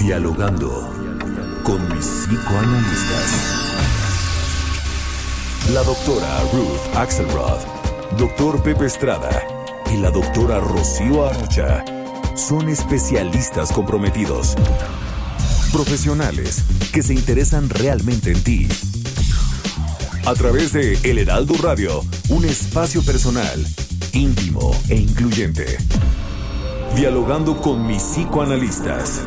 Dialogando con mis psicoanalistas. La doctora Ruth Axelrod, doctor Pepe Estrada y la doctora Rocío Arocha son especialistas comprometidos. Profesionales que se interesan realmente en ti. A través de El Heraldo Radio, un espacio personal, íntimo e incluyente. Dialogando con mis psicoanalistas.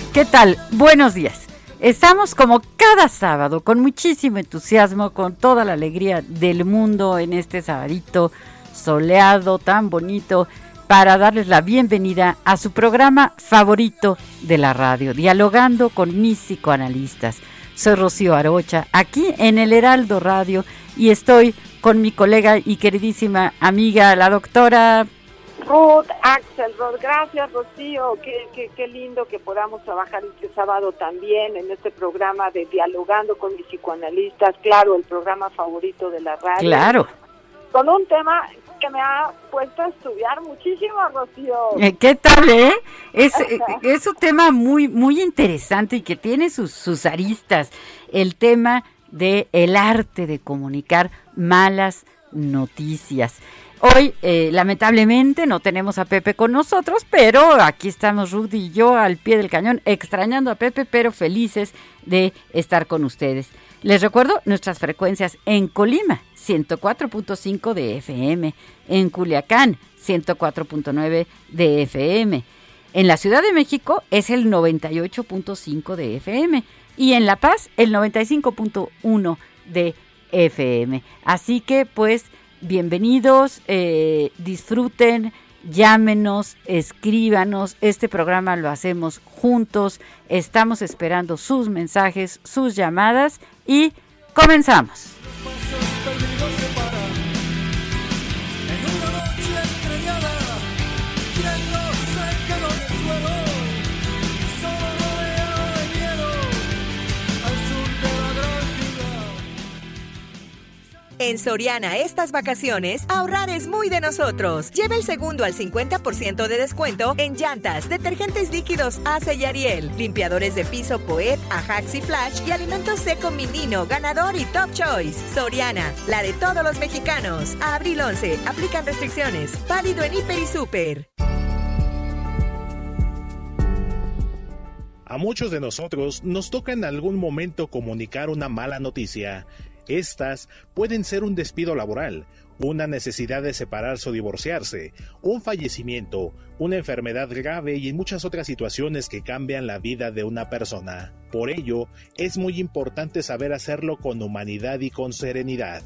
¿Qué tal? Buenos días. Estamos como cada sábado con muchísimo entusiasmo, con toda la alegría del mundo en este sabadito soleado, tan bonito, para darles la bienvenida a su programa favorito de la radio, dialogando con mis psicoanalistas. Soy Rocío Arocha, aquí en el Heraldo Radio, y estoy con mi colega y queridísima amiga, la doctora Ruth, Axelrod, gracias Rocío, qué, qué, qué lindo que podamos trabajar este sábado también en este programa de Dialogando con mis psicoanalistas, claro, el programa favorito de la radio. Claro. Con un tema que me ha puesto a estudiar muchísimo, Rocío. Eh, ¿Qué tal, eh? Es, eh, es un tema muy, muy interesante y que tiene sus, sus aristas. El tema de el arte de comunicar malas noticias. Hoy, eh, lamentablemente, no tenemos a Pepe con nosotros, pero aquí estamos Rudy y yo al pie del cañón, extrañando a Pepe, pero felices de estar con ustedes. Les recuerdo nuestras frecuencias en Colima, 104.5 de FM, en Culiacán, 104.9 de FM. En la Ciudad de México es el 98.5 de FM y en La Paz el 95.1 de FM. Así que pues bienvenidos, eh, disfruten, llámenos, escríbanos. Este programa lo hacemos juntos. Estamos esperando sus mensajes, sus llamadas y comenzamos. En Soriana estas vacaciones, ahorrar es muy de nosotros. Lleva el segundo al 50% de descuento en llantas, detergentes líquidos Ace y Ariel, limpiadores de piso Poet, Ajax y Flash y alimentos seco Minino, ganador y Top Choice. Soriana, la de todos los mexicanos. A abril 11, aplican restricciones. Válido en Hiper y Super. A muchos de nosotros nos toca en algún momento comunicar una mala noticia. Estas pueden ser un despido laboral, una necesidad de separarse o divorciarse, un fallecimiento, una enfermedad grave y muchas otras situaciones que cambian la vida de una persona. Por ello, es muy importante saber hacerlo con humanidad y con serenidad.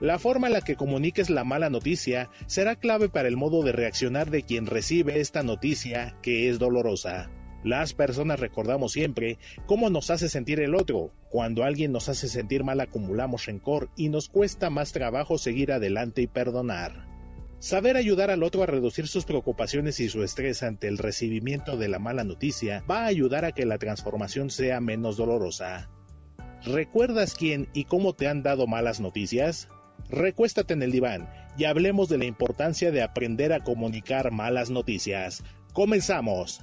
La forma en la que comuniques la mala noticia será clave para el modo de reaccionar de quien recibe esta noticia que es dolorosa. Las personas recordamos siempre cómo nos hace sentir el otro. Cuando alguien nos hace sentir mal acumulamos rencor y nos cuesta más trabajo seguir adelante y perdonar. Saber ayudar al otro a reducir sus preocupaciones y su estrés ante el recibimiento de la mala noticia va a ayudar a que la transformación sea menos dolorosa. ¿Recuerdas quién y cómo te han dado malas noticias? Recuéstate en el diván y hablemos de la importancia de aprender a comunicar malas noticias. Comenzamos.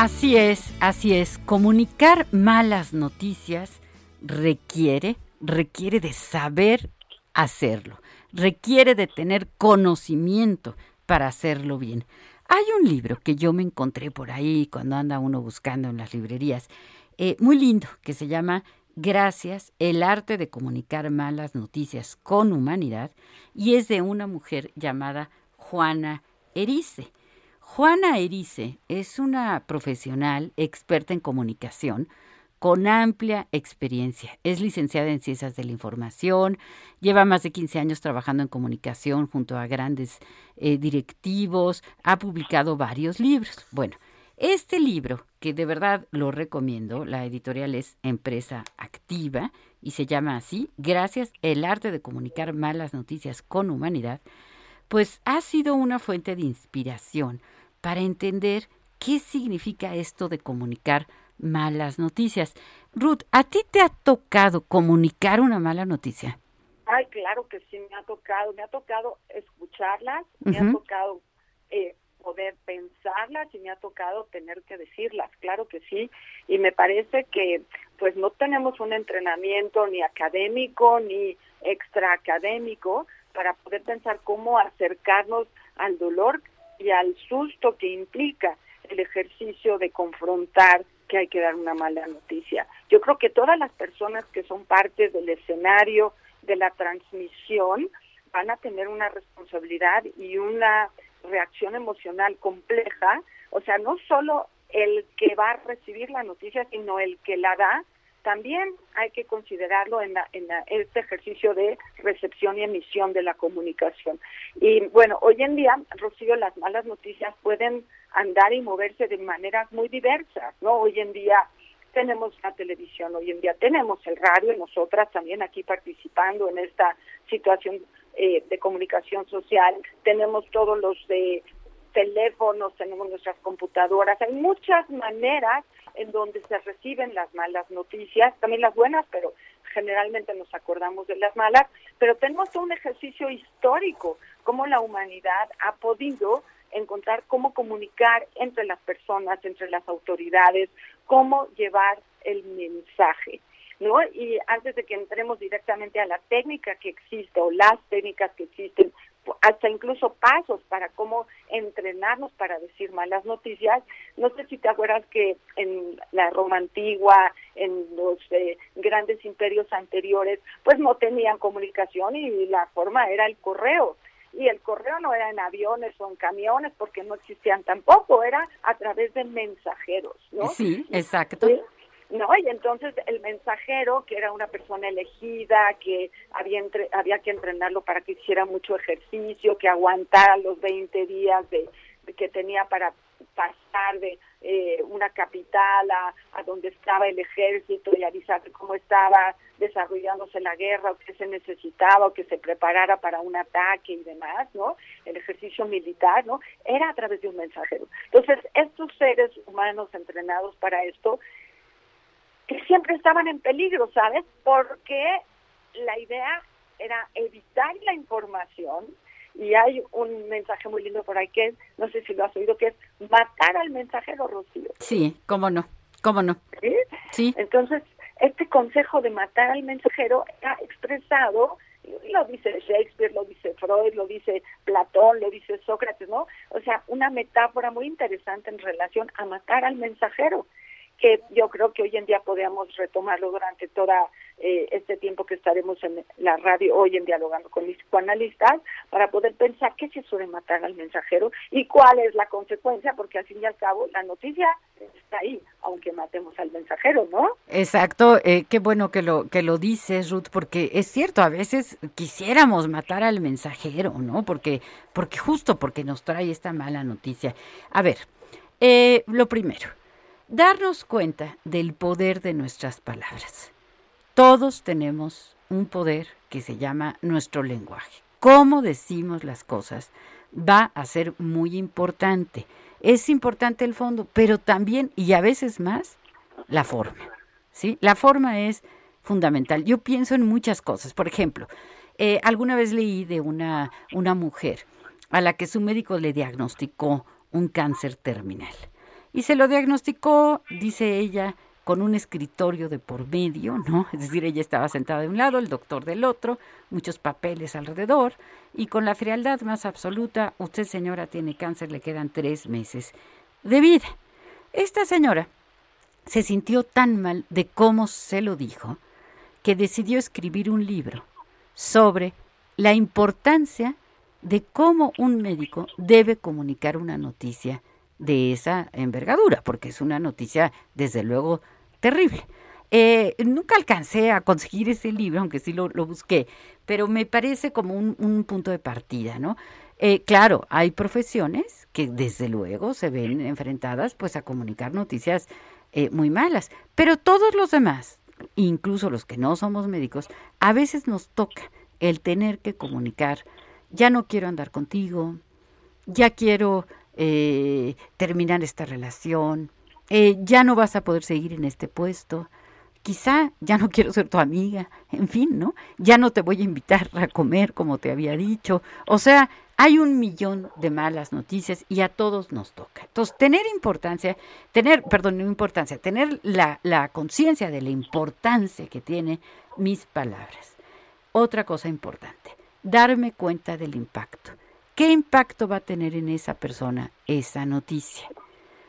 Así es, así es. Comunicar malas noticias requiere, requiere de saber hacerlo, requiere de tener conocimiento para hacerlo bien. Hay un libro que yo me encontré por ahí cuando anda uno buscando en las librerías, eh, muy lindo, que se llama Gracias, el arte de comunicar malas noticias con humanidad, y es de una mujer llamada Juana Erice. Juana Erice es una profesional experta en comunicación con amplia experiencia. Es licenciada en Ciencias de la Información, lleva más de 15 años trabajando en comunicación junto a grandes eh, directivos, ha publicado varios libros. Bueno, este libro, que de verdad lo recomiendo, la editorial es Empresa Activa y se llama así, Gracias, el arte de comunicar malas noticias con humanidad, pues ha sido una fuente de inspiración para entender qué significa esto de comunicar malas noticias. Ruth, ¿a ti te ha tocado comunicar una mala noticia? Ay, claro que sí, me ha tocado, me ha tocado escucharlas, me ha tocado eh, poder pensarlas y me ha tocado tener que decirlas, claro que sí, y me parece que pues no tenemos un entrenamiento ni académico ni extraacadémico para poder pensar cómo acercarnos al dolor y al susto que implica el ejercicio de confrontar que hay que dar una mala noticia. Yo creo que todas las personas que son parte del escenario de la transmisión van a tener una responsabilidad y una reacción emocional compleja, o sea, no solo el que va a recibir la noticia, sino el que la da, también hay que considerarlo en, en este ejercicio de recepción y emisión de la comunicación. Y bueno, hoy en día, Rocío, las malas noticias pueden andar y moverse de maneras muy diversas, ¿no? Hoy en día tenemos la televisión, hoy en día tenemos el radio, nosotras también aquí participando en esta situación eh, de comunicación social, tenemos todos los teléfonos, tenemos nuestras computadoras, hay muchas maneras en donde se reciben las malas noticias, también las buenas, pero generalmente nos acordamos de las malas, pero tenemos un ejercicio histórico, cómo la humanidad ha podido encontrar cómo comunicar entre las personas, entre las autoridades, cómo llevar el mensaje. ¿No? Y antes de que entremos directamente a la técnica que existe o las técnicas que existen hasta incluso pasos para cómo entrenarnos para decir malas noticias. No sé si te acuerdas que en la Roma antigua, en los eh, grandes imperios anteriores, pues no tenían comunicación y la forma era el correo. Y el correo no era en aviones o en camiones porque no existían tampoco, era a través de mensajeros, ¿no? Sí, exacto. ¿No? Y entonces el mensajero, que era una persona elegida, que había, había que entrenarlo para que hiciera mucho ejercicio, que aguantara los 20 días de, que tenía para pasar de eh, una capital a, a, donde estaba el ejército y avisar cómo estaba desarrollándose la guerra o qué se necesitaba o que se preparara para un ataque y demás, ¿no? El ejercicio militar, ¿no? Era a través de un mensajero. Entonces, estos seres humanos entrenados para esto que siempre estaban en peligro, ¿sabes? Porque la idea era evitar la información y hay un mensaje muy lindo por ahí que es, no sé si lo has oído, que es matar al mensajero, Rocío. Sí, cómo no, cómo no. ¿Sí? sí. Entonces, este consejo de matar al mensajero era expresado, lo dice Shakespeare, lo dice Freud, lo dice Platón, lo dice Sócrates, ¿no? O sea, una metáfora muy interesante en relación a matar al mensajero que yo creo que hoy en día podemos retomarlo durante todo eh, este tiempo que estaremos en la radio hoy en dialogando con mis psicoanalistas para poder pensar qué se suele matar al mensajero y cuál es la consecuencia, porque al fin y al cabo la noticia está ahí, aunque matemos al mensajero, ¿no? Exacto, eh, qué bueno que lo que lo dices, Ruth, porque es cierto, a veces quisiéramos matar al mensajero, ¿no? Porque porque justo porque nos trae esta mala noticia. A ver, eh, lo primero darnos cuenta del poder de nuestras palabras. Todos tenemos un poder que se llama nuestro lenguaje. Cómo decimos las cosas va a ser muy importante. Es importante el fondo, pero también, y a veces más, la forma. ¿sí? La forma es fundamental. Yo pienso en muchas cosas. Por ejemplo, eh, alguna vez leí de una, una mujer a la que su médico le diagnosticó un cáncer terminal. Y se lo diagnosticó, dice ella, con un escritorio de por medio, ¿no? Es decir, ella estaba sentada de un lado, el doctor del otro, muchos papeles alrededor, y con la frialdad más absoluta, usted señora tiene cáncer, le quedan tres meses de vida. Esta señora se sintió tan mal de cómo se lo dijo, que decidió escribir un libro sobre la importancia de cómo un médico debe comunicar una noticia de esa envergadura, porque es una noticia, desde luego, terrible. Eh, nunca alcancé a conseguir ese libro, aunque sí lo, busqué, pero me parece como un, punto de partida, ¿no? Eh, claro, hay profesiones que desde luego se ven enfrentadas pues a comunicar noticias eh, muy malas, pero todos los demás, incluso los que no somos médicos, a veces nos toca el tener que comunicar, ya no quiero andar contigo, ya quiero eh, terminar esta relación, eh, ya no vas a poder seguir en este puesto, quizá ya no quiero ser tu amiga, en fin, ¿no? Ya no te voy a invitar a comer como te había dicho. O sea, hay un millón de malas noticias y a todos nos toca. Entonces, tener importancia, tener, perdón, no importancia, tener la, la conciencia de la importancia que tiene mis palabras. Otra cosa importante, darme cuenta del impacto. ¿Qué impacto va a tener en esa persona esa noticia?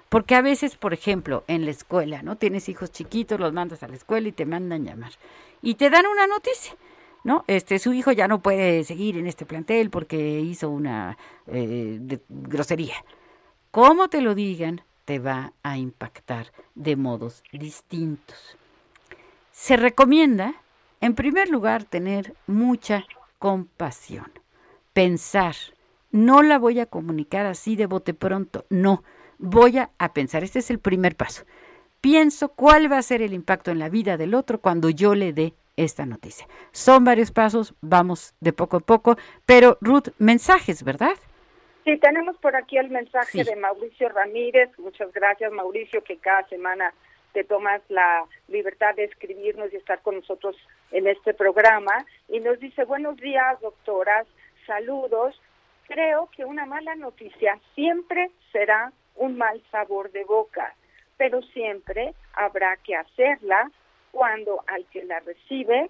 Porque a veces, por ejemplo, en la escuela, ¿no? Tienes hijos chiquitos, los mandas a la escuela y te mandan llamar. Y te dan una noticia. ¿no? Este, su hijo ya no puede seguir en este plantel porque hizo una eh, grosería. Como te lo digan, te va a impactar de modos distintos. Se recomienda, en primer lugar, tener mucha compasión, pensar, no la voy a comunicar así de bote pronto, no, voy a, a pensar, este es el primer paso. Pienso cuál va a ser el impacto en la vida del otro cuando yo le dé esta noticia. Son varios pasos, vamos de poco a poco, pero Ruth, mensajes, ¿verdad? Sí, tenemos por aquí el mensaje de Mauricio Ramírez. Muchas gracias, Mauricio, que cada semana te tomas la libertad de escribirnos y estar con nosotros en este programa. Y nos dice, buenos días, doctoras, saludos. Creo que una mala noticia siempre será un mal sabor de boca, pero siempre habrá que hacerla cuando al que la recibe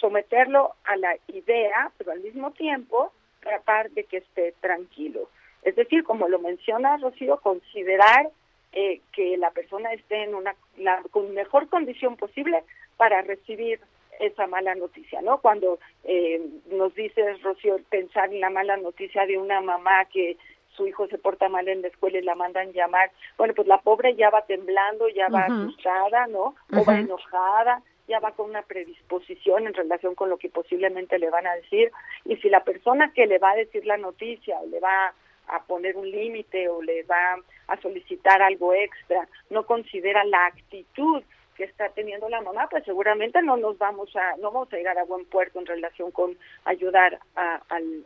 someterlo a la idea, pero al mismo tiempo tratar de que esté tranquilo. Es decir, como lo menciona Rocío, considerar eh, que la persona esté en una la, con mejor condición posible para recibir esa mala noticia, ¿no? Cuando eh, nos dices, Rocío, pensar en la mala noticia de una mamá que su hijo se porta mal en la escuela y la mandan llamar, bueno, pues la pobre ya va temblando, ya va asustada, ¿no? O va enojada, ya va con una predisposición en relación con lo que posiblemente le van a decir. Y si la persona que le va a decir la noticia o le va a poner un límite o le va a solicitar algo extra, no considera la actitud que está teniendo la mamá, pues seguramente no nos vamos a, no vamos a llegar a buen puerto en relación con ayudar a,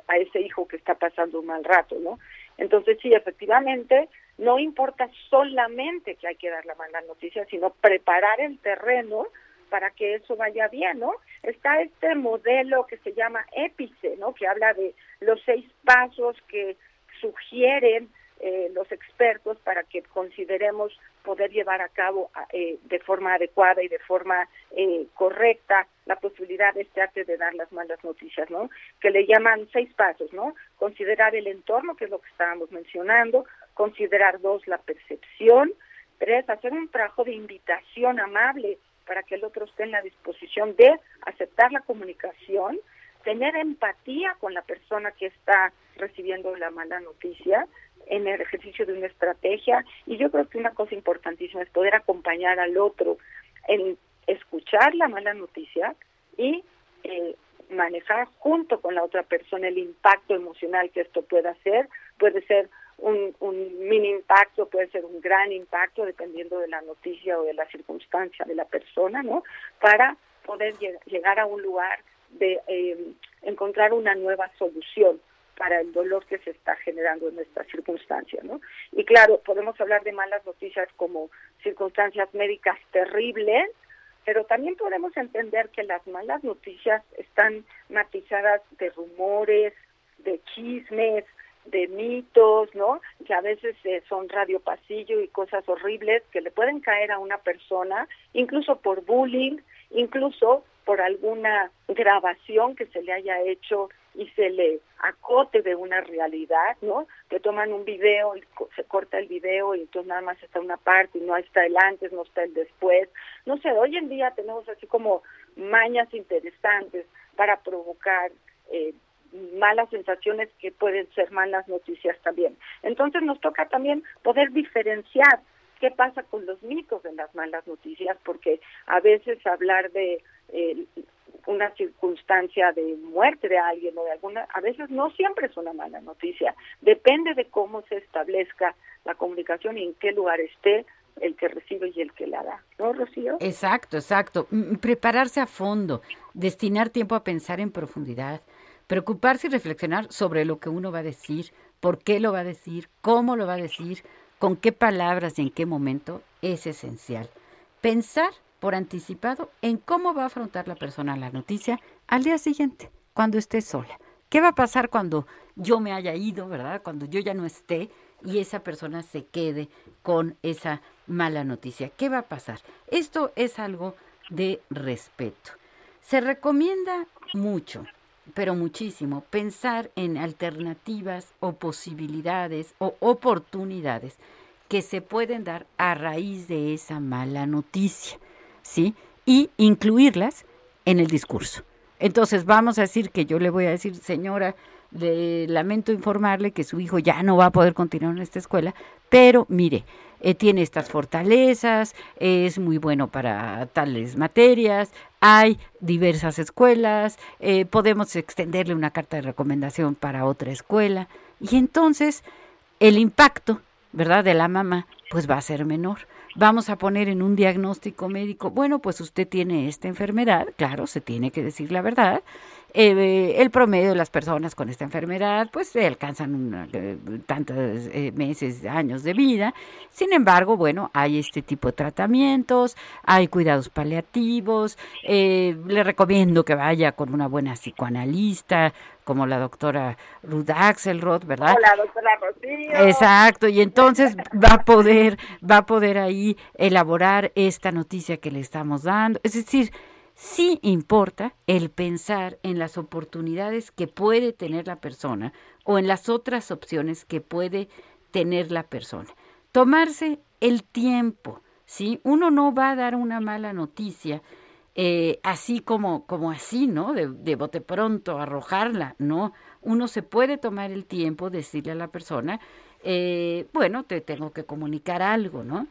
a ese hijo que está pasando un mal rato, ¿no? Entonces, sí, efectivamente, no importa solamente que hay que dar la mala noticia, sino preparar el terreno para que eso vaya bien, ¿no? Está este modelo que se llama EPICE, ¿no? Que habla de los seis pasos que sugieren eh, los expertos para que consideremos poder llevar a cabo eh, de forma adecuada y de forma eh, correcta la posibilidad de este arte de dar las malas noticias, ¿no? Que le llaman seis pasos, ¿no? Considerar el entorno, que es lo que estábamos mencionando, considerar dos, la percepción, tres, hacer un trabajo de invitación amable para que el otro esté en la disposición de aceptar la comunicación, tener empatía con la persona que está recibiendo la mala noticia, en el ejercicio de una estrategia y yo creo que una cosa importantísima es poder acompañar al otro en escuchar la mala noticia y eh, manejar junto con la otra persona el impacto emocional que esto pueda hacer. Puede ser un, un mini impacto, puede ser un gran impacto, dependiendo de la noticia o de la circunstancia de la persona, ¿no? Para poder llegar a un lugar de eh, encontrar una nueva solución para el dolor que se está generando en esta circunstancia, ¿no? Y claro, podemos hablar de malas noticias como circunstancias médicas terribles, pero también podemos entender que las malas noticias están matizadas de rumores, de chismes, de mitos, ¿no? Que a veces eh, son radio pasillo y cosas horribles que le pueden caer a una persona, incluso por bullying, incluso por alguna grabación que se le haya hecho y se le acote de una realidad, ¿no? Que toman un video y se corta el video y entonces nada más está una parte y no está el antes, no está el después. No sé, hoy en día tenemos así como mañas interesantes para provocar eh, malas sensaciones que pueden ser malas noticias también. Entonces nos toca también poder diferenciar qué pasa con los mitos de las malas noticias, porque a veces hablar de eh, una circunstancia de muerte de alguien o de alguna, a veces no siempre es una mala noticia, depende de cómo se establezca la comunicación y en qué lugar esté el que recibe y el que la da, ¿no, Rocío? Exacto, exacto. Prepararse a fondo, destinar tiempo a pensar en profundidad, preocuparse y reflexionar sobre lo que uno va a decir, por qué lo va a decir, cómo lo va a decir, con qué palabras y en qué momento es esencial. Pensar por anticipado en cómo va a afrontar la persona la noticia al día siguiente, cuando esté sola. ¿Qué va a pasar cuando yo me haya ido, verdad? Cuando yo ya no esté y esa persona se quede con esa mala noticia. ¿Qué va a pasar? Esto es algo de respeto. Se recomienda mucho, pero muchísimo, pensar en alternativas o posibilidades o oportunidades que se pueden dar a raíz de esa mala noticia. ¿Sí? Y incluirlas en el discurso. Entonces vamos a decir que yo le voy a decir, señora, le lamento informarle que su hijo ya no va a poder continuar en esta escuela, pero mire, eh, tiene estas fortalezas, es muy bueno para tales materias, hay diversas escuelas, eh, podemos extenderle una carta de recomendación para otra escuela y entonces el impacto, ¿verdad?, de la mamá, pues va a ser menor vamos a poner en un diagnóstico médico, bueno, pues usted tiene esta enfermedad, claro, se tiene que decir la verdad. Eh, el promedio de las personas con esta enfermedad, pues se alcanzan eh, tantos eh, meses, años de vida. Sin embargo, bueno, hay este tipo de tratamientos, hay cuidados paliativos. le recomiendo que vaya con una buena psicoanalista, como la doctora Ruth Axelrod, ¿verdad? Hola, doctora Rocío. Exacto, y entonces va a poder, va a poder ahí elaborar esta noticia que le estamos dando. Es decir, sí importa el pensar en las oportunidades que puede tener la persona o en las otras opciones que puede tener la persona. Tomarse el tiempo, ¿sí? Uno no va a dar una mala noticia eh, así como, como así, ¿no? De, de bote pronto, arrojarla, ¿no? Uno se puede tomar el tiempo, decirle a la persona, eh, bueno, te tengo que comunicar algo, ¿no?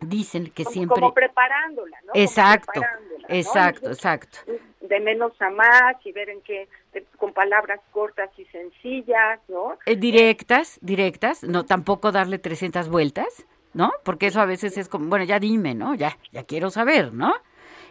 Dicen que siempre... Como preparándola, ¿no? Exacto, exacto, exacto. De menos a más y ver en qué, con palabras cortas y sencillas, ¿no? Eh, directas, directas, no tampoco darle 300 vueltas, ¿no? Porque eso a veces es como, bueno, ya dime, ¿no? Ya, ya quiero saber, ¿no?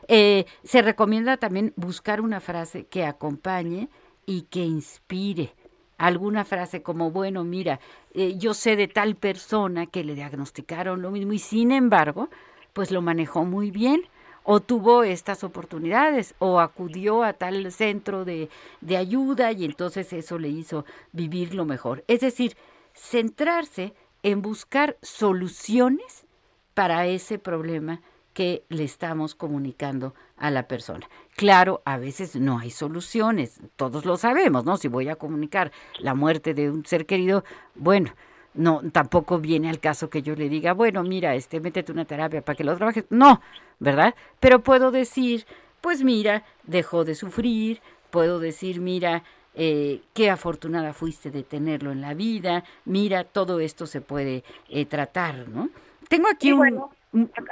Eh, se recomienda también buscar una frase que acompañe y que inspire. Alguna frase como, bueno, mira, eh, yo sé de tal persona que le diagnosticaron lo mismo y sin embargo, pues lo manejó muy bien o tuvo estas oportunidades o acudió a tal centro de, de ayuda y entonces eso le hizo vivir lo mejor. Es decir, centrarse en buscar soluciones para ese problema que le estamos comunicando a la persona. Claro, a veces no hay soluciones, todos lo sabemos, ¿no? Si voy a comunicar la muerte de un ser querido, bueno, no, tampoco viene al caso que yo le diga, bueno, mira, este, métete una terapia para que lo trabajes. No, ¿verdad? Pero puedo decir, pues mira, dejó de sufrir, puedo decir, mira, eh, qué afortunada fuiste de tenerlo en la vida, mira, todo esto se puede eh, tratar, ¿no? Tengo aquí un...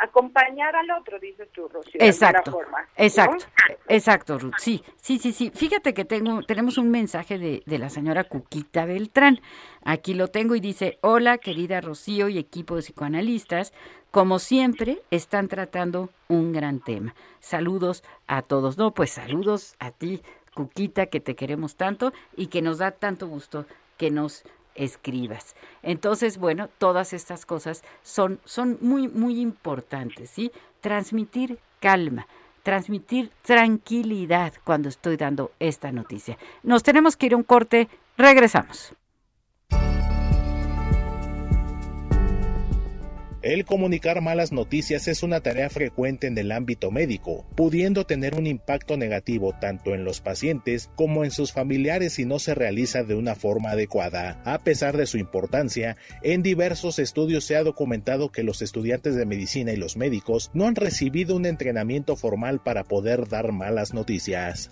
acompañar al otro, dices tú, Rocío. Exacto, forma, exacto, exacto, Ruth. Sí, sí, sí, sí. Fíjate que tengo, tenemos un mensaje de, de la señora Cuquita Beltrán. Aquí lo tengo y dice, hola querida Rocío y equipo de psicoanalistas. Como siempre, están tratando un gran tema. Saludos a todos. No, pues saludos a ti, Cuquita, que te queremos tanto y que nos da tanto gusto que nos escribas. Entonces, bueno, todas estas cosas son, son muy, muy importantes, ¿sí? Transmitir calma, transmitir tranquilidad cuando estoy dando esta noticia. Nos tenemos que ir a un corte, regresamos. El comunicar malas noticias es una tarea frecuente en el ámbito médico, pudiendo tener un impacto negativo tanto en los pacientes como en sus familiares si no se realiza de una forma adecuada. A pesar de su importancia, en diversos estudios se ha documentado que los estudiantes de medicina y los médicos no han recibido un entrenamiento formal para poder dar malas noticias.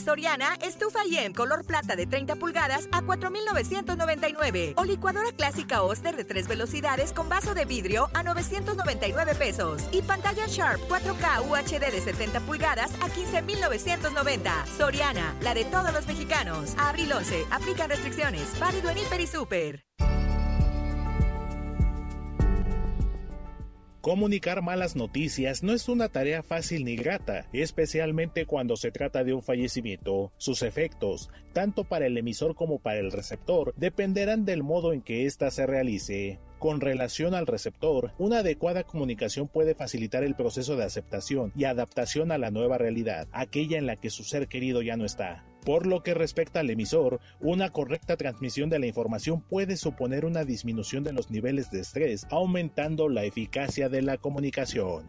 Soriana, estufa IEM color plata de 30 pulgadas a 4,999. O licuadora clásica Oster de 3 velocidades con vaso de vidrio a 999 pesos. Y pantalla Sharp 4K UHD de 70 pulgadas a 15,990. Soriana, la de todos los mexicanos. Abril 11, aplican restricciones. Válido en Hiper y Super. Comunicar malas noticias no es una tarea fácil ni grata, especialmente cuando se trata de un fallecimiento. Sus efectos, tanto para el emisor como para el receptor, dependerán del modo en que ésta se realice. Con relación al receptor, una adecuada comunicación puede facilitar el proceso de aceptación y adaptación a la nueva realidad, aquella en la que su ser querido ya no está. Por lo que respecta al emisor, una correcta transmisión de la información puede suponer una disminución de los niveles de estrés, aumentando la eficacia de la comunicación.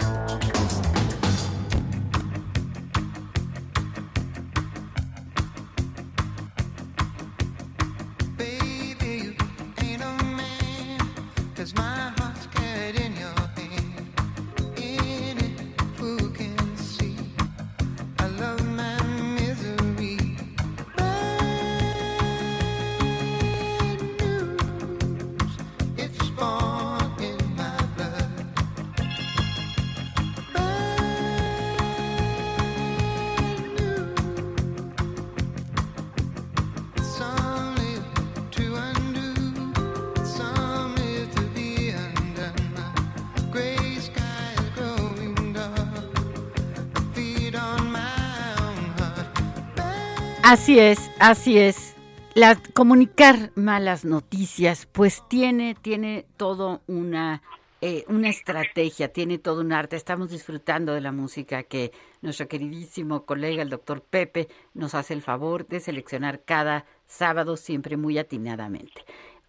Así es, así es. La, comunicar malas noticias, pues tiene, tiene todo una, eh, una estrategia, tiene todo un arte. Estamos disfrutando de la música que nuestro queridísimo colega, el doctor Pepe, nos hace el favor de seleccionar cada sábado, siempre muy atinadamente.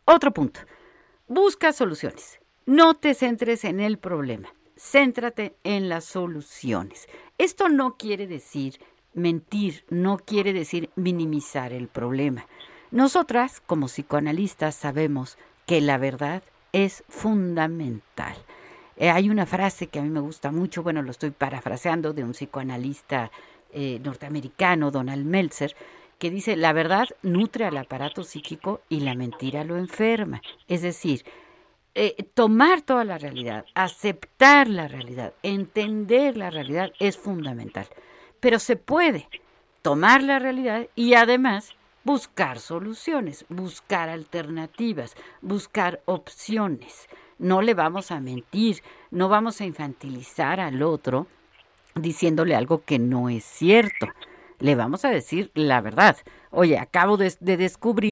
Otro punto, busca soluciones. No te centres en el problema, céntrate en las soluciones. Esto no quiere decir mentir, no quiere decir minimizar el problema. Nosotras, como psicoanalistas, sabemos que la verdad es fundamental. Eh, hay una frase que a mí me gusta mucho, bueno, lo estoy parafraseando de un psicoanalista eh, norteamericano, Donald Meltzer, que dice, la verdad nutre al aparato psíquico y la mentira lo enferma. Es decir, eh, tomar toda la realidad, aceptar la realidad, entender la realidad es fundamental. Pero se puede tomar la realidad y además buscar soluciones, buscar alternativas, buscar opciones. no le vamos a mentir, no vamos a infantilizar al otro diciéndole algo que no es cierto. Le vamos a decir la verdad. Oye, acabo de, de descubrir.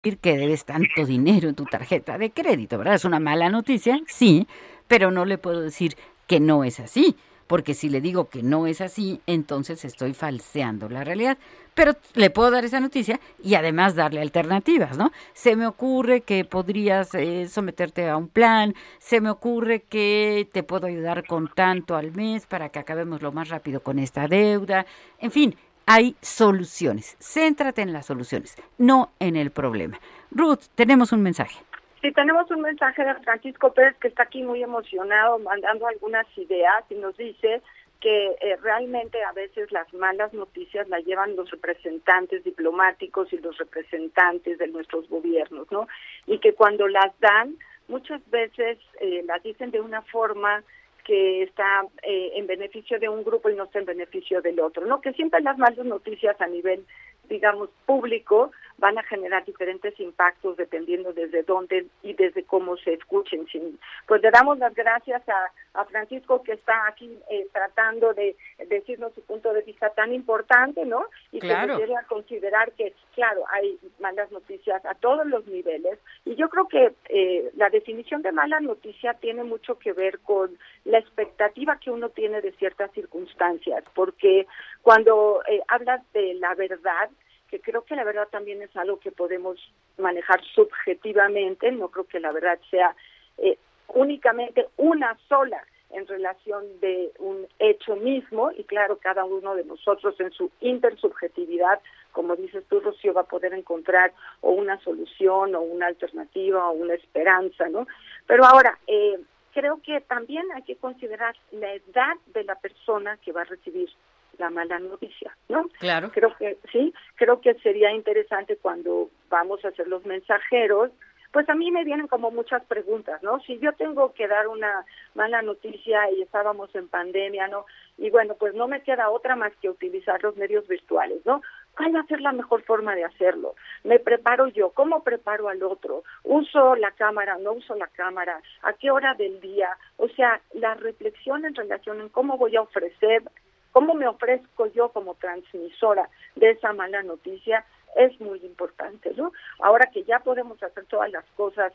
Que debes tanto dinero en tu tarjeta de crédito, ¿verdad? Es una mala noticia, sí, pero no le puedo decir que no es así, porque si le digo que no es así, entonces estoy falseando la realidad. Pero le puedo dar esa noticia y además darle alternativas, ¿no? Se me ocurre que podrías eh, someterte a un plan, se me ocurre que te puedo ayudar con tanto al mes para que acabemos lo más rápido con esta deuda, en fin, hay soluciones. Céntrate en las soluciones, no en el problema. Ruth, tenemos un mensaje. Sí, tenemos un mensaje de Francisco Pérez que está aquí muy emocionado, mandando algunas ideas y nos dice que eh, realmente a veces las malas noticias las llevan los representantes diplomáticos y los representantes de nuestros gobiernos, ¿no? Y que cuando las dan, muchas veces eh, las dicen de una forma que está eh, en beneficio de un grupo y no está en beneficio del otro, ¿no? Que siempre las malas noticias a nivel, digamos, público van a generar diferentes impactos dependiendo desde dónde y desde cómo se escuchen. Pues le damos las gracias a, a Francisco que está aquí eh, tratando de decirnos su punto de vista tan importante, ¿no? Y Claro. que debe a considerar que, claro, hay malas noticias a todos los niveles. Y yo creo que eh, la definición de mala noticia tiene mucho que ver con la expectativa que uno tiene de ciertas circunstancias, porque cuando eh, hablas de la verdad, que creo que la verdad también es algo que podemos manejar subjetivamente, no creo que la verdad sea eh, únicamente una sola en relación de un hecho mismo y claro, cada uno de nosotros en su intersubjetividad, como dices tú, Rocío, va a poder encontrar o una solución o una alternativa o una esperanza, ¿no? Pero ahora, eh, creo que también hay que considerar la edad de la persona que va a recibir la mala noticia, ¿no? Claro. Creo que sí, creo que sería interesante cuando vamos a ser los mensajeros, pues a mí me vienen como muchas preguntas, ¿no? Si yo tengo que dar una mala noticia y estábamos en pandemia, ¿no? Y bueno, pues no me queda otra más que utilizar los medios virtuales, ¿no? ¿Cuál va a ser la mejor forma de hacerlo? ¿Me preparo yo? ¿Cómo preparo al otro? ¿Uso la cámara? ¿No uso la cámara? ¿A qué hora del día? O sea, la reflexión en relación en cómo voy a ofrecer cómo me ofrezco yo como transmisora de esa mala noticia es muy importante, ¿no? Ahora que ya podemos hacer todas las cosas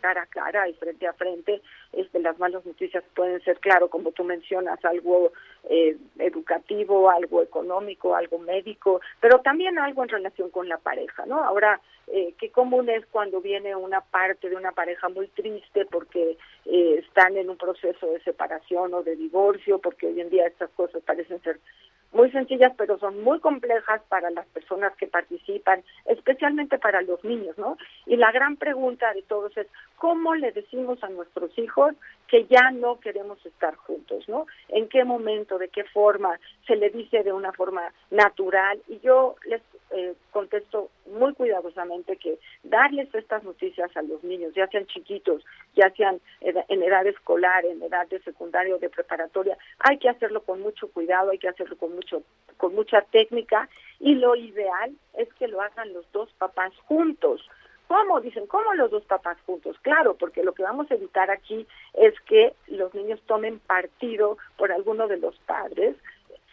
cara a cara y frente a frente, este, las malas noticias pueden ser, claro, como tú mencionas, algo eh, educativo, algo económico, algo médico, pero también algo en relación con la pareja, ¿no? Ahora, eh, qué común es cuando viene una parte de una pareja muy triste porque eh, están en un proceso de separación o de divorcio, porque hoy en día estas cosas parecen ser muy sencillas, pero son muy complejas para las personas que participan, especialmente para los niños, ¿no? Y la gran pregunta de todos es, ¿cómo le decimos a nuestros hijos que ya no queremos estar juntos, ¿no? ¿En qué momento, de qué forma se le dice de una forma natural? Y yo les eh, contesto muy cuidadosamente que darles estas noticias a los niños, ya sean chiquitos, ya sean ed- en edad escolar, en edad de secundaria o de preparatoria, hay que hacerlo con mucho cuidado, hay que hacerlo con mucho con mucha técnica y lo ideal es que lo hagan los dos papás juntos. ¿Cómo? Dicen, ¿cómo los dos papás juntos? Claro, porque lo que vamos a evitar aquí es que los niños tomen partido por alguno de los padres,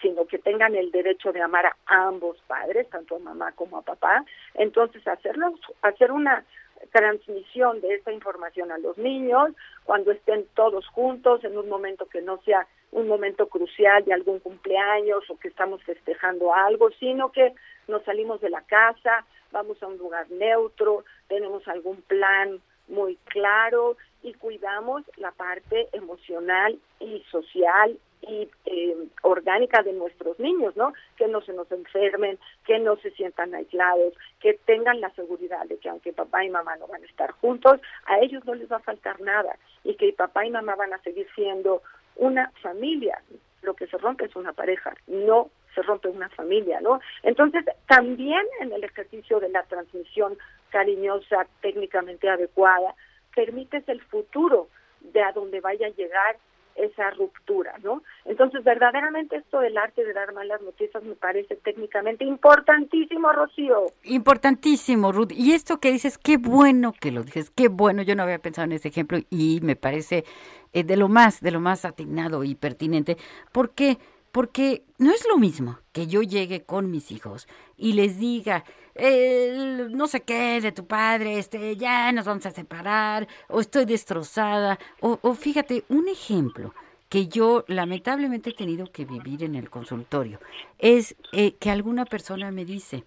sino que tengan el derecho de amar a ambos padres, tanto a mamá como a papá. Entonces, hacerlos, hacer una transmisión de esta información a los niños cuando estén todos juntos en un momento que no sea un momento crucial de algún cumpleaños o que estamos festejando algo, sino que nos salimos de la casa, vamos a un lugar neutro, tenemos algún plan muy claro y cuidamos la parte emocional y social y eh, orgánica de nuestros niños, ¿no? Que no se nos enfermen, que no se sientan aislados, que tengan la seguridad de que aunque papá y mamá no van a estar juntos, a ellos no les va a faltar nada y que papá y mamá van a seguir siendo una familia. Lo que se rompe es una pareja, no se rompe una familia, ¿no? Entonces, también en el ejercicio de la transmisión cariñosa, técnicamente adecuada, permites el futuro de a donde vaya a llegar esa ruptura, ¿no? Entonces, verdaderamente esto del arte de dar malas noticias me parece técnicamente importantísimo, Rocío. Importantísimo, Ruth. Y esto que dices, qué bueno que lo dices, qué bueno, yo no había pensado en ese ejemplo y me parece eh, de lo más, de lo más atinado y pertinente, porque porque no es lo mismo que yo llegue con mis hijos y les diga, no sé qué de tu padre, este, ya nos vamos a separar, o estoy destrozada, o, fíjate, un ejemplo que yo lamentablemente he tenido que vivir en el consultorio es eh, que alguna persona me dice,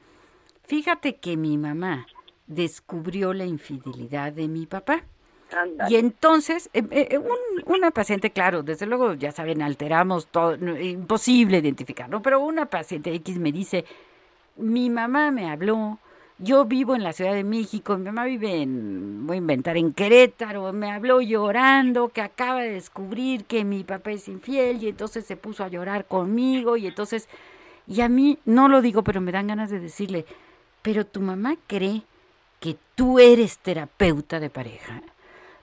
fíjate que mi mamá descubrió la infidelidad de mi papá. Y entonces, eh, eh, una paciente, claro, desde luego, ya saben, alteramos todo, imposible identificarlo, pero una paciente X me dice, mi mamá me habló, yo vivo en la Ciudad de México, mi mamá vive en, voy a inventar, en Querétaro, me habló llorando que acaba de descubrir que mi papá es infiel y entonces se puso a llorar conmigo y entonces, y a mí no lo digo, pero me dan ganas de decirle, pero tu mamá cree que tú eres terapeuta de pareja,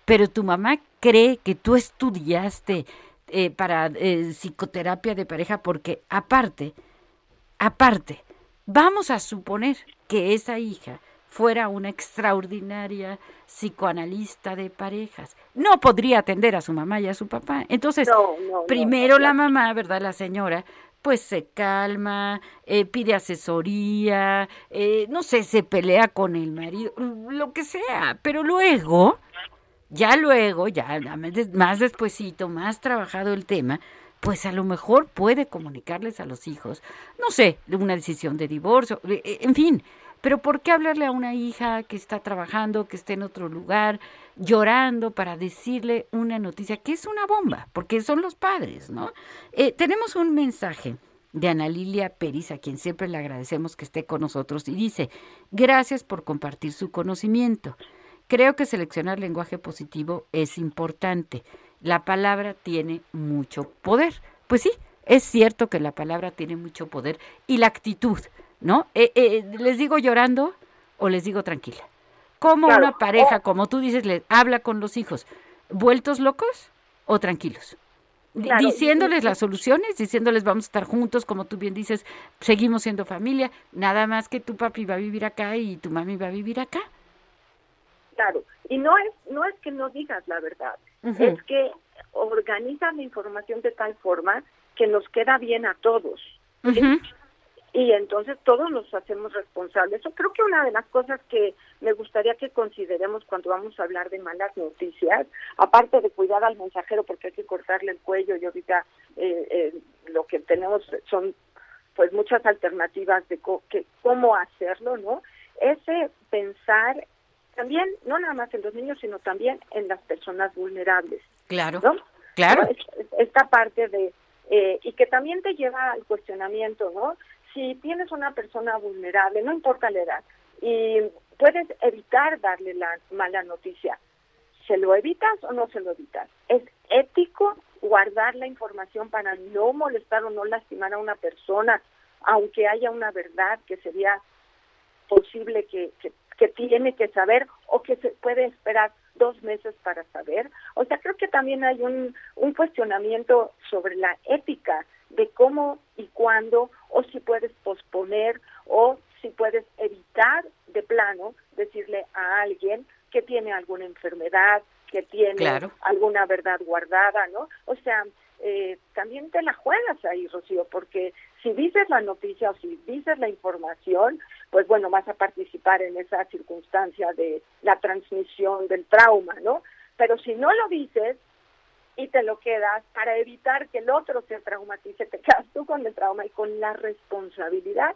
pero tu mamá cree que tú estudiaste eh, para eh, psicoterapia de pareja porque aparte, aparte, Vamos a suponer que esa hija fuera una extraordinaria psicoanalista de parejas. No podría atender a su mamá y a su papá. Entonces, primero la mamá, ¿verdad? La señora, pues se calma, eh, pide asesoría, eh, no sé, se pelea con el marido, lo que sea, pero luego, ya luego, ya más despuesito, más trabajado el tema, pues a lo mejor puede comunicarles a los hijos, no sé, una decisión de divorcio, eh, eh, en fin, pero ¿por qué hablarle a una hija que está trabajando, que está en otro lugar, llorando para decirle una noticia que es una bomba? Porque son los padres, ¿no? Eh, tenemos un mensaje de Ana Lilia Peris, a quien siempre le agradecemos que esté con nosotros, y dice, gracias por compartir su conocimiento. Creo que seleccionar lenguaje positivo es importante la palabra tiene mucho poder. Pues sí, es cierto que la palabra tiene mucho poder y la actitud, ¿no? Eh, eh, ¿Les digo llorando o les digo tranquila? ¿Cómo una pareja, como tú dices, le habla con los hijos? ¿Vueltos locos o tranquilos? Diciéndoles las soluciones, diciéndoles vamos a estar juntos, como tú bien dices, seguimos siendo familia, nada más que tu papi va a vivir acá y tu mami va a vivir acá. Claro, y no es no es que no digas la verdad, es que organizas la información de tal forma que nos queda bien a todos. Y entonces todos nos hacemos responsables. Yo creo que una de las cosas que me gustaría que consideremos cuando vamos a hablar de malas noticias, aparte de cuidar al mensajero porque hay que cortarle el cuello y ahorita eh, eh, lo que tenemos son pues muchas alternativas de que, cómo hacerlo, ¿no? Ese pensar también, no nada más en los niños, sino también en las personas vulnerables. Claro, claro. Esta parte de, eh, y que también te lleva al cuestionamiento, ¿no? Si tienes una persona vulnerable, no importa la edad, y puedes evitar darle la mala noticia, ¿se lo evitas o no se lo evitas? Es ético guardar la información para no molestar o no lastimar a una persona, aunque haya una verdad que sería posible que, que, que tiene que saber o que se puede esperar dos meses para saber. O sea, creo que también hay un, un cuestionamiento sobre la ética de cómo y cuándo, o si puedes posponer, o si puedes evitar de plano decirle a alguien que tiene alguna enfermedad, que tiene alguna verdad guardada, ¿no? O sea, eh, también te la juegas ahí, Rocío, porque si dices la noticia o si dices la información, pues bueno, vas a participar en esa circunstancia de la transmisión del trauma, ¿no? Pero si no lo dices y te lo quedas para evitar que el otro se traumatice, te quedas tú con el trauma y con la responsabilidad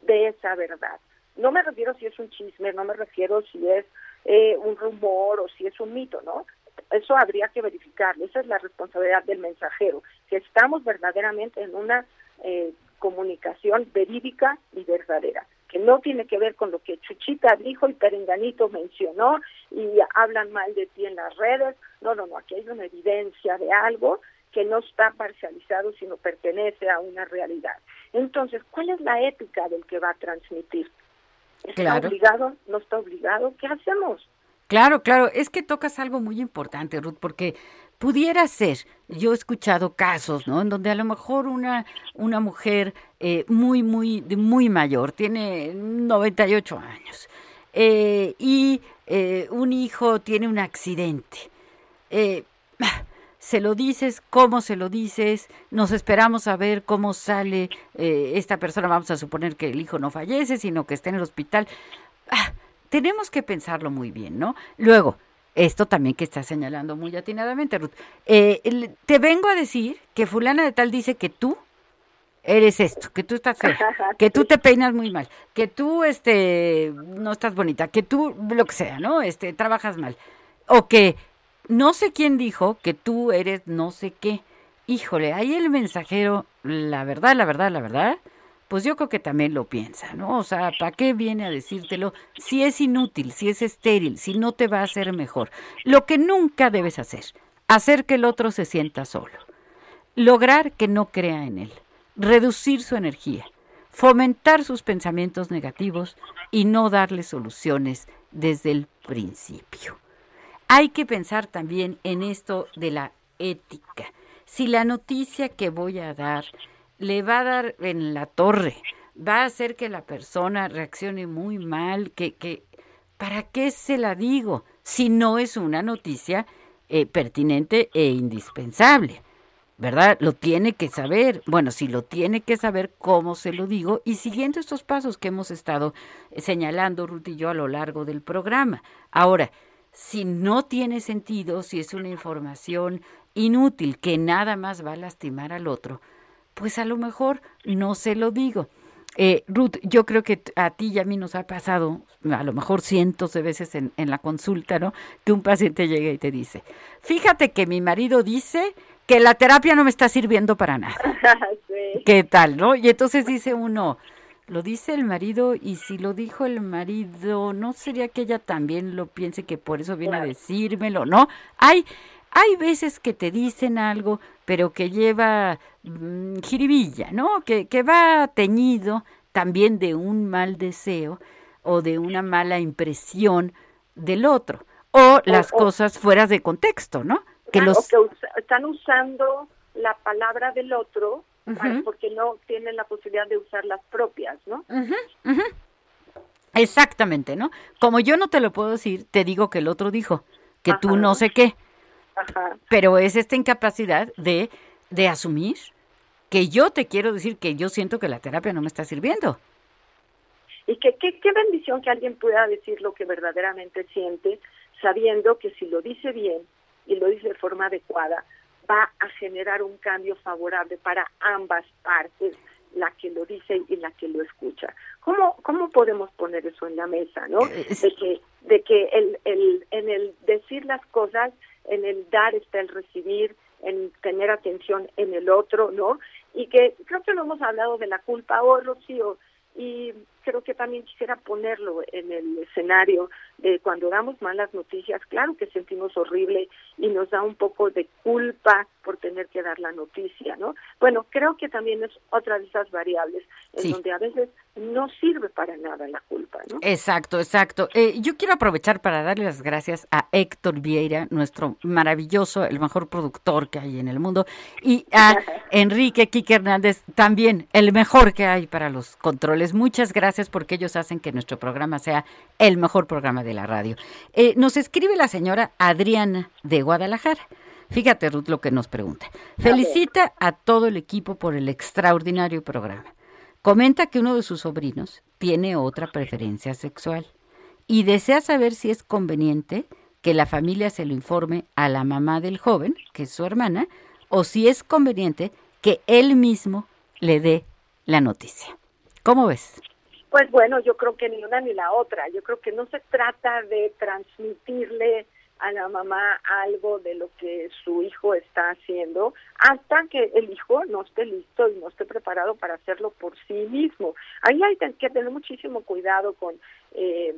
de esa verdad. No me refiero si es un chisme, no me refiero si es eh, un rumor o si es un mito, ¿no? eso habría que verificarlo. Esa es la responsabilidad del mensajero, que estamos verdaderamente en una eh, comunicación verídica y verdadera que no tiene que ver con lo que Chuchita dijo y Perenganito mencionó y hablan mal de ti en las redes. No, no, no, aquí hay una evidencia de algo que no está parcializado, sino pertenece a una realidad. Entonces, ¿cuál es la ética del que va a transmitir? ¿Está obligado? ¿No está obligado? ¿Qué hacemos? Claro, claro, es que tocas algo muy importante, Ruth, porque pudiera ser, yo he escuchado casos, ¿no? En donde a lo mejor una, una mujer eh, muy, muy, muy mayor, tiene 98 años, eh, y eh, un hijo tiene un accidente. se lo dices, cómo se lo dices, nos esperamos a ver cómo sale esta persona, vamos a suponer que el hijo no fallece, sino que está en el hospital. Ah, tenemos que pensarlo muy bien, ¿no? Luego, esto también que está señalando muy atinadamente, Ruth. Eh, te vengo a decir que fulana de tal dice que tú eres esto, que tú estás fea, que tú te peinas muy mal, que tú este no estás bonita, que tú lo que sea, ¿no? Este trabajas mal. O que no sé quién dijo que tú eres no sé qué. Híjole, ahí el mensajero, la verdad, la verdad, la verdad, pues yo creo que también lo piensa, ¿no? O sea, ¿para qué viene a decírtelo si es inútil, si es estéril, si no te va a hacer mejor? Lo que nunca debes hacer, hacer que el otro se sienta solo, lograr que no crea en él, reducir su energía, fomentar sus pensamientos negativos y no darle soluciones desde el principio. Hay que pensar también en esto de la ética. Si la noticia que voy a dar le va a dar en la torre, va a hacer que la persona reaccione muy mal, que, que ¿para qué se la digo si no es una noticia eh, pertinente e indispensable? ¿Verdad? Lo tiene que saber. Bueno, si lo tiene que saber, ¿cómo se lo digo? Y siguiendo estos pasos que hemos estado eh, señalando Ruth y yo a lo largo del programa. Ahora, si no tiene sentido, si es una información inútil que nada más va a lastimar al otro, pues a lo mejor no se lo digo. Eh, Ruth, yo creo que a ti y a mí nos ha pasado, a lo mejor cientos de veces en, en la consulta, ¿no? Que un paciente llega y te dice, fíjate que mi marido dice que la terapia no me está sirviendo para nada. ¿Qué tal, no? Y entonces dice uno, lo dice el marido y si lo dijo el marido, ¿no sería que ella también lo piense que por eso viene a decírmelo, no? Hay hay veces que te dicen algo, pero que lleva mm, jiribilla, ¿no? Que, que va teñido también de un mal deseo o de una mala impresión del otro, o las cosas fuera de contexto, ¿no? Que, los... que están usando la palabra del otro porque no tienen la posibilidad de usar las propias, ¿no? Exactamente, ¿no? Como yo no te lo puedo decir, te digo que el otro dijo, que tú no sé qué. Pero es esta incapacidad de, de asumir que yo te quiero decir que yo siento que la terapia no me está sirviendo. Y que qué bendición que alguien pueda decir lo que verdaderamente siente, sabiendo que si lo dice bien y lo dice de forma adecuada, va a generar un cambio favorable para ambas partes, la que lo dice y la que lo escucha. ¿Cómo, cómo podemos poner eso en la mesa, no? Eh, de que, de que el, el, en el decir las cosas en el dar está el recibir, en tener atención en el otro, ¿no? Y que creo que lo hemos hablado de la culpa hoy, Rocío, y creo que también quisiera ponerlo en el escenario de cuando damos malas noticias, claro que sentimos horrible y nos da un poco de culpa por tener que dar la noticia, ¿no? Bueno, creo que también es otra de esas variables en donde a veces no sirve para nada la culpa, ¿no? Exacto, exacto. Eh, yo quiero aprovechar para darle las gracias a Héctor Vieira, nuestro maravilloso, el mejor productor que hay en el mundo, y a Enrique Quique Hernández, también el mejor que hay para los controles. Muchas gracias porque ellos hacen que nuestro programa sea el mejor programa de la radio. Eh, nos escribe la señora Adriana de Guadalajara. Fíjate, Ruth, lo que nos pregunta. Felicita a todo el equipo por el extraordinario programa. Comenta que uno de sus sobrinos tiene otra preferencia sexual y desea saber si es conveniente que la familia se lo informe a la mamá del joven, que es su hermana, o si es conveniente que él mismo le dé la noticia. ¿Cómo ves? Pues bueno, yo creo que ni una ni la otra. Yo creo que no se trata de transmitirle a la mamá algo de lo que su hijo está haciendo hasta que el hijo no esté listo y no esté preparado para hacerlo por sí mismo. Ahí hay que tener muchísimo cuidado con eh,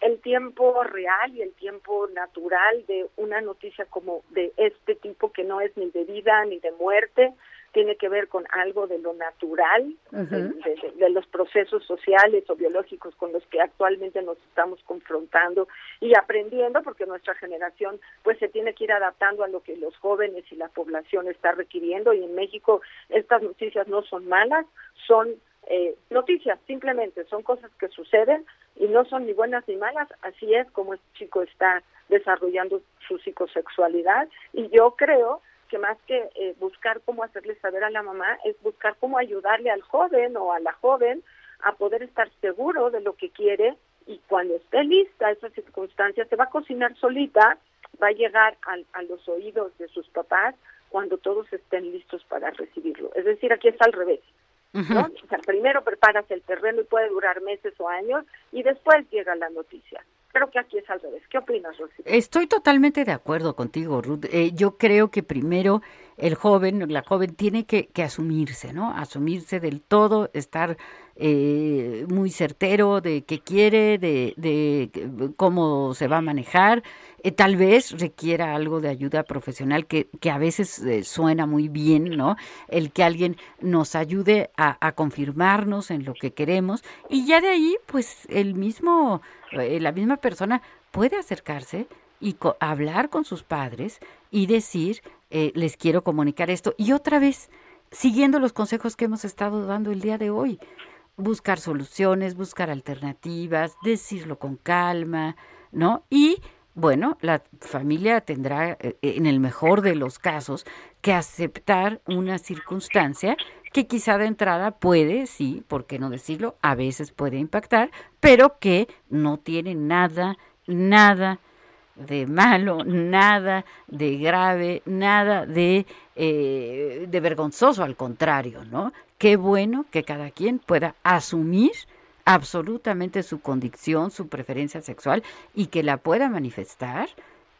el tiempo real y el tiempo natural de una noticia como de este tipo que no es ni de vida ni de muerte, tiene que ver con algo de lo natural, de, los procesos sociales o biológicos con los que actualmente nos estamos confrontando y aprendiendo, porque nuestra generación pues se tiene que ir adaptando a lo que los jóvenes y la población está requiriendo. Y en México estas noticias no son malas, son eh, noticias, simplemente son cosas que suceden y no son ni buenas ni malas, así es como este chico está desarrollando su psicosexualidad. Y yo creo que más que eh, buscar cómo hacerle saber a la mamá, es buscar cómo ayudarle al joven o a la joven a poder estar seguro de lo que quiere y cuando esté lista esa circunstancia se va a cocinar solita, va a llegar a, los oídos de sus papás cuando todos estén listos para recibirlo. Es decir, aquí está al revés. ¿no? o sea, primero preparas el terreno y puede durar meses o años y después llega la noticia. Creo que aquí es al revés. ¿Qué opinas, Rosy? Estoy totalmente de acuerdo contigo, Ruth. Eh, yo creo que primero el joven, la joven tiene que, asumirse, ¿no? Asumirse del todo, estar eh, muy certero de qué quiere, de, de, cómo se va a manejar. Eh, tal vez requiera algo de ayuda profesional que, que a veces suena muy bien, ¿no? El que alguien nos ayude a, confirmarnos en lo que queremos y ya de ahí, pues el mismo eh, la misma persona puede acercarse y hablar con sus padres y decir, eh, les quiero comunicar esto. Y otra vez, siguiendo los consejos que hemos estado dando el día de hoy, buscar soluciones, buscar alternativas, decirlo con calma, ¿no? Y bueno, la familia tendrá, eh, en el mejor de los casos, que aceptar una circunstancia que quizá de entrada puede, sí, ¿por qué no decirlo? A veces puede impactar, pero que no tiene nada, nada de malo, nada de grave, nada de, eh, de vergonzoso, al contrario, ¿no? Qué bueno que cada quien pueda asumir absolutamente su condición, su preferencia sexual y que la pueda manifestar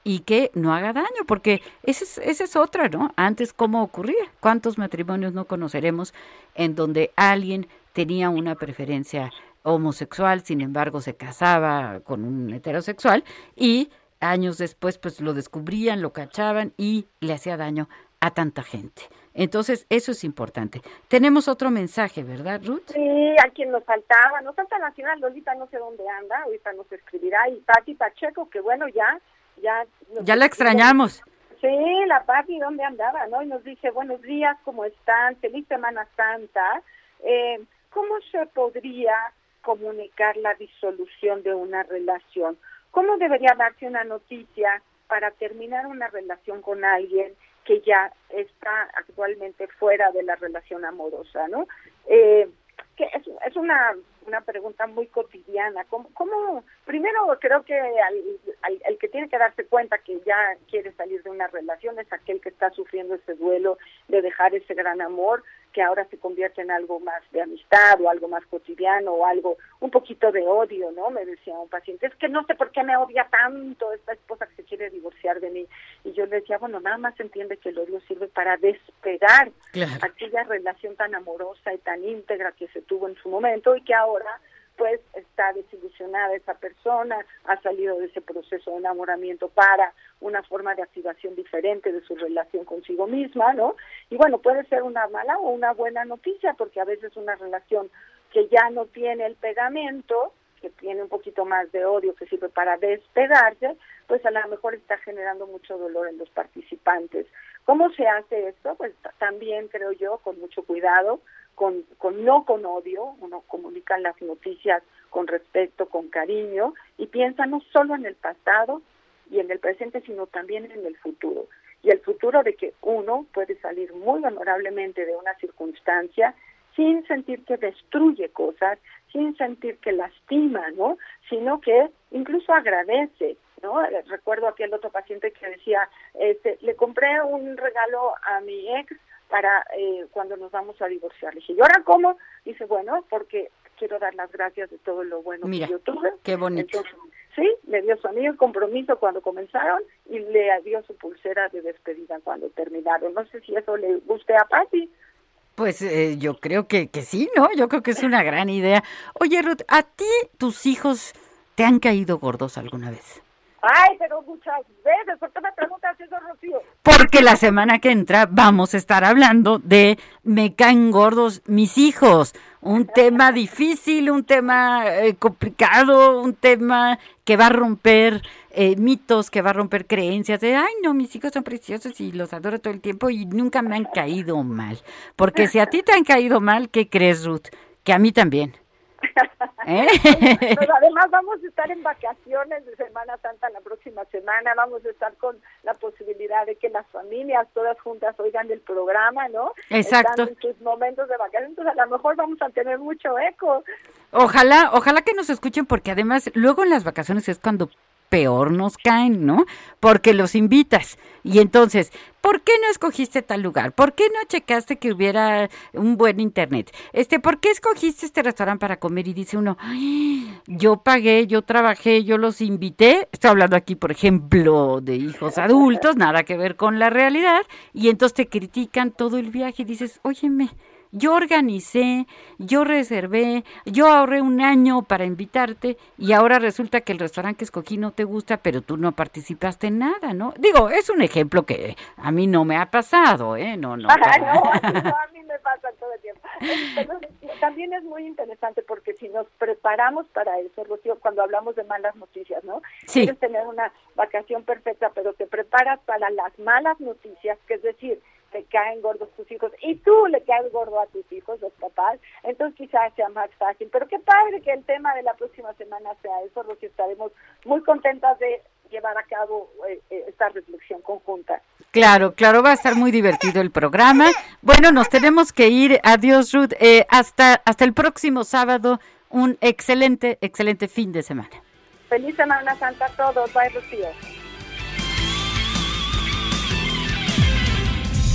y que no haga daño, porque esa es, esa es otra, ¿no? Antes, ¿cómo ocurría? ¿Cuántos matrimonios no conoceremos en donde alguien tenía una preferencia homosexual, sin embargo se casaba con un heterosexual y años después pues lo descubrían, lo cachaban y le hacía daño a tanta gente. Entonces, eso es importante. Tenemos otro mensaje, ¿verdad, Ruth? Sí, a quien nos faltaba. Nos falta Nacional, Lolita no sé dónde anda, ahorita nos escribirá. Y Pati Pacheco, que bueno, ya ya, ya la extrañamos. Sí, la Pati, ¿dónde andaba? ¿no? Y nos dice, buenos días, ¿cómo están? Feliz Semana Santa. Eh, ¿Cómo se podría comunicar la disolución de una relación? ¿Cómo debería darse una noticia para terminar una relación con alguien que ya está actualmente fuera de la relación amorosa, ¿no? Eh, que es, es una una pregunta muy cotidiana. ¿Cómo, primero creo que al, el que tiene que darse cuenta que ya quiere salir de una relación es aquel que está sufriendo ese duelo de dejar ese gran amor que ahora se convierte en algo más de amistad o algo más cotidiano o algo, un poquito de odio, ¿no? Me decía un paciente, es que no sé por qué me odia tanto esta esposa que se quiere divorciar de mí. Y yo le decía, bueno, nada más entiende que el odio sirve para despegar aquella relación tan amorosa y tan íntegra que se tuvo en su momento y que ahora pues está desilusionada esa persona, ha salido de ese proceso de enamoramiento para una forma de activación diferente de su relación consigo misma, ¿no? Y bueno, puede ser una mala o una buena noticia, porque a veces una relación que ya no tiene el pegamento, que tiene un poquito más de odio que sirve para despegarse, pues a lo mejor está generando mucho dolor en los participantes. ¿Cómo se hace esto? Pues también creo yo, con mucho cuidado, con, con no con odio, uno comunica las noticias con respeto, con cariño y piensa no solo en el pasado y en el presente, sino también en el futuro. Y el futuro de que uno puede salir muy honorablemente de una circunstancia sin sentir que destruye cosas, sin sentir que lastima, ¿no? Sino que incluso agradece, ¿no? Recuerdo aquel otro paciente que decía, este, le compré un regalo a mi ex para eh, cuando nos vamos a divorciar. Le dije, ¿y ahora cómo? Dice, bueno, porque quiero dar las gracias de todo lo bueno que yo tuve. Qué bonito. sí, le dio su anillo compromiso cuando comenzaron y le dio su pulsera de despedida cuando terminaron. No sé si eso le guste a Patti. Pues eh, yo creo que, que sí, ¿no? Yo creo que es una gran idea. Oye, Ruth, ¿a ti tus hijos te han caído gordos alguna vez? Ay, pero muchas veces, ¿por qué me preguntas eso, Rocío? Porque la semana que entra vamos a estar hablando de me caen gordos mis hijos. Un tema difícil, un tema eh, complicado, un tema que va a romper eh, mitos, que va a romper creencias de, ay, no, mis hijos son preciosos y los adoro todo el tiempo y nunca me han caído mal. Porque si a ti te han caído mal, ¿qué crees, Ruth? Que a mí también. ¿Eh? Pero además vamos a estar en vacaciones de Semana Santa la próxima semana, vamos a estar con la posibilidad de que las familias todas juntas oigan el programa, ¿no? Exacto. Están en sus momentos de vacaciones, entonces a lo mejor vamos a tener mucho eco. Ojalá, ojalá que nos escuchen porque además luego en las vacaciones es cuando peor nos caen, ¿no? Porque los invitas. Y entonces, ¿por qué no escogiste tal lugar? ¿Por qué no checaste que hubiera un buen internet? Este, ¿por qué escogiste este restaurante para comer? Y dice uno, "Ay, yo pagué, yo trabajé, yo los invité. Estoy hablando aquí, por ejemplo, de hijos adultos, nada que ver con la realidad. Y entonces te critican todo el viaje y dices, óyeme, yo organicé, yo reservé, yo ahorré un año para invitarte y ahora resulta que el restaurante que escogí no te gusta, pero tú no participaste en nada, ¿no? Digo, es un ejemplo que a mí no me ha pasado, ¿eh? No, no. No, no, a mí me pasa todo el tiempo. Pero también es muy interesante porque si nos preparamos para eso, Rocío, cuando hablamos de malas noticias, ¿no? Sí. Quieres tener una vacación perfecta, pero te preparas para las malas noticias, que es decir, caen gordos tus hijos y tú le caes gordo a tus hijos, los papás, entonces quizás sea más fácil. Pero qué padre que el tema de la próxima semana sea eso, Rocío, estaremos muy contentas de llevar a cabo eh, eh, esta reflexión conjunta. Claro, claro, va a estar muy divertido el programa. Bueno, nos tenemos que ir. Adiós, Ruth. Eh, hasta, hasta el próximo sábado. Un excelente, excelente fin de semana. Feliz Semana Santa a todos. Bye, Rocío.